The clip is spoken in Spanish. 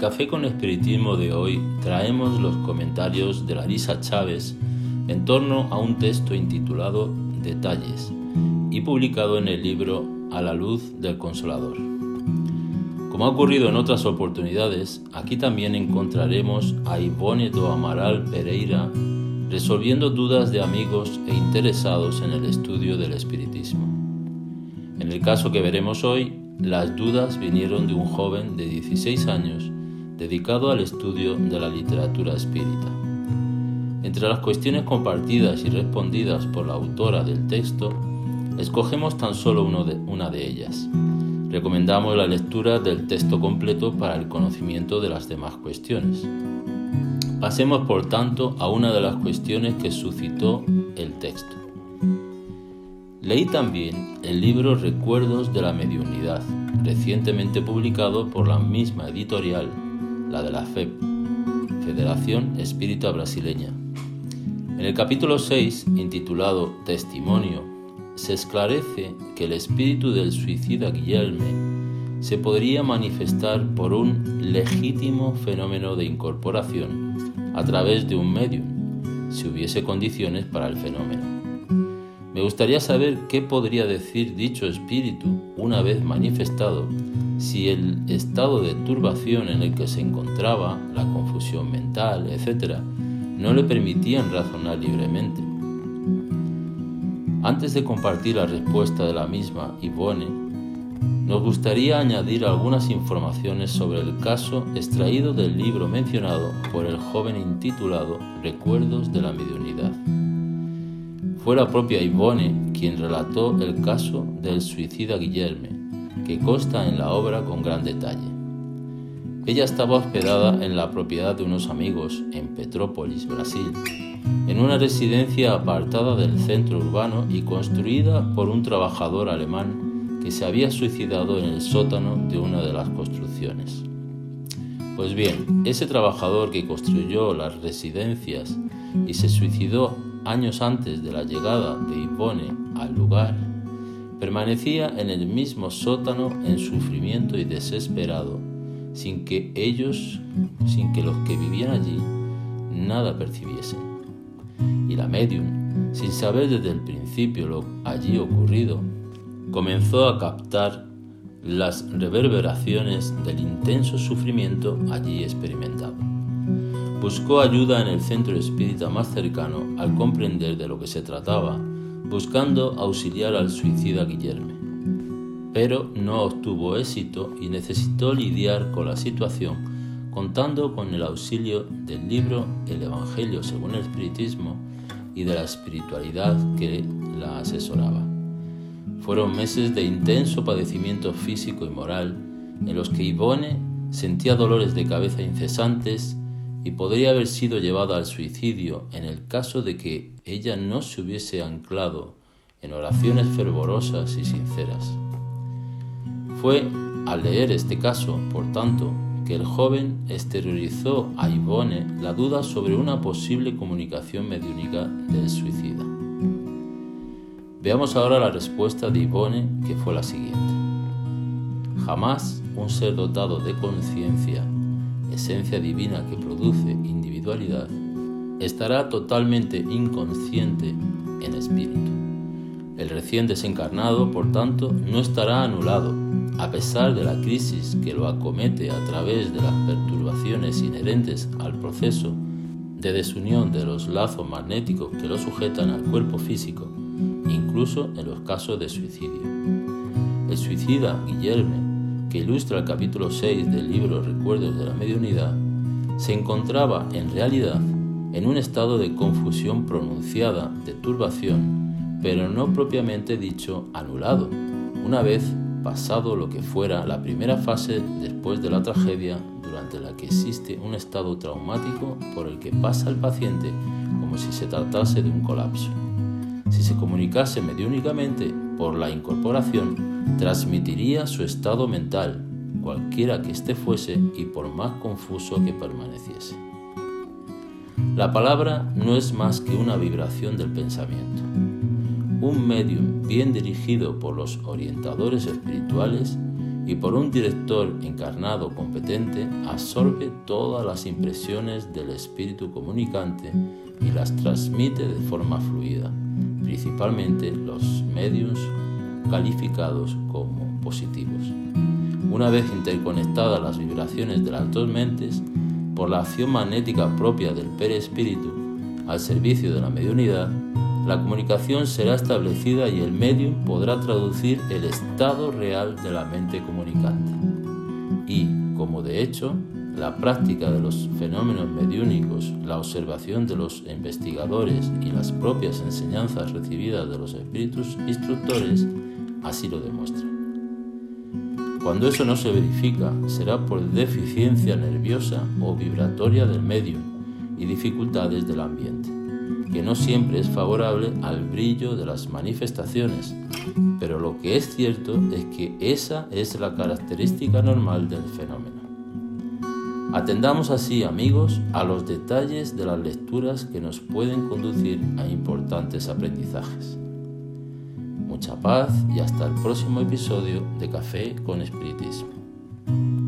Café con Espiritismo de hoy traemos los comentarios de Larisa Chávez en torno a un texto intitulado Detalles y publicado en el libro A la luz del Consolador. Como ha ocurrido en otras oportunidades, aquí también encontraremos a Ivone do Amaral Pereira resolviendo dudas de amigos e interesados en el estudio del espiritismo. En el caso que veremos hoy, las dudas vinieron de un joven de 16 años dedicado al estudio de la literatura espírita. Entre las cuestiones compartidas y respondidas por la autora del texto, escogemos tan solo una de ellas. Recomendamos la lectura del texto completo para el conocimiento de las demás cuestiones. Pasemos por tanto a una de las cuestiones que suscitó el texto. Leí también el libro Recuerdos de la Mediunidad, recientemente publicado por la misma editorial, la de la FEP, Federación Espírita Brasileña. En el capítulo 6, intitulado Testimonio, se esclarece que el espíritu del suicida Guillerme se podría manifestar por un legítimo fenómeno de incorporación a través de un medium, si hubiese condiciones para el fenómeno. Me gustaría saber qué podría decir dicho espíritu una vez manifestado si el estado de turbación en el que se encontraba, la confusión mental, etc., no le permitían razonar libremente. Antes de compartir la respuesta de la misma Ivone, nos gustaría añadir algunas informaciones sobre el caso extraído del libro mencionado por el joven intitulado Recuerdos de la Mediunidad. Fue la propia Ivone quien relató el caso del suicida Guillerme, que consta en la obra con gran detalle. Ella estaba hospedada en la propiedad de unos amigos en Petrópolis, Brasil, en una residencia apartada del centro urbano y construida por un trabajador alemán que se había suicidado en el sótano de una de las construcciones. Pues bien, ese trabajador que construyó las residencias y se suicidó años antes de la llegada de Ivone al lugar, permanecía en el mismo sótano en sufrimiento y desesperado, sin que ellos, sin que los que vivían allí, nada percibiesen. Y la medium, sin saber desde el principio lo allí ocurrido, comenzó a captar las reverberaciones del intenso sufrimiento allí experimentado. Buscó ayuda en el centro espírita más cercano al comprender de lo que se trataba, buscando auxiliar al suicida Guillerme. Pero no obtuvo éxito y necesitó lidiar con la situación contando con el auxilio del libro El Evangelio según el Espiritismo y de la espiritualidad que la asesoraba. Fueron meses de intenso padecimiento físico y moral en los que Ivone sentía dolores de cabeza incesantes y podría haber sido llevada al suicidio en el caso de que ella no se hubiese anclado en oraciones fervorosas y sinceras. Fue al leer este caso, por tanto, que el joven exteriorizó a Ivone la duda sobre una posible comunicación mediúnica del suicida. Veamos ahora la respuesta de Ivone, que fue la siguiente. Jamás un ser dotado de conciencia esencia divina que produce individualidad, estará totalmente inconsciente en espíritu. El recién desencarnado, por tanto, no estará anulado, a pesar de la crisis que lo acomete a través de las perturbaciones inherentes al proceso de desunión de los lazos magnéticos que lo sujetan al cuerpo físico, incluso en los casos de suicidio. El suicida Guillermo que ilustra el capítulo 6 del libro Recuerdos de la Mediunidad, se encontraba en realidad en un estado de confusión pronunciada, de turbación, pero no propiamente dicho anulado, una vez pasado lo que fuera la primera fase después de la tragedia durante la que existe un estado traumático por el que pasa el paciente como si se tratase de un colapso. Si se comunicase mediúnicamente por la incorporación, transmitiría su estado mental, cualquiera que éste fuese y por más confuso que permaneciese. La palabra no es más que una vibración del pensamiento. Un medium bien dirigido por los orientadores espirituales y por un director encarnado competente absorbe todas las impresiones del espíritu comunicante y las transmite de forma fluida, principalmente los medios calificados como positivos. Una vez interconectadas las vibraciones de las dos mentes, por la acción magnética propia del perespíritu al servicio de la mediunidad, la comunicación será establecida y el medium podrá traducir el estado real de la mente comunicante. Y, como de hecho, la práctica de los fenómenos mediúnicos, la observación de los investigadores y las propias enseñanzas recibidas de los espíritus instructores así lo demuestran. Cuando eso no se verifica, será por deficiencia nerviosa o vibratoria del medium y dificultades del ambiente que no siempre es favorable al brillo de las manifestaciones, pero lo que es cierto es que esa es la característica normal del fenómeno. Atendamos así, amigos, a los detalles de las lecturas que nos pueden conducir a importantes aprendizajes. Mucha paz y hasta el próximo episodio de Café con Espiritismo.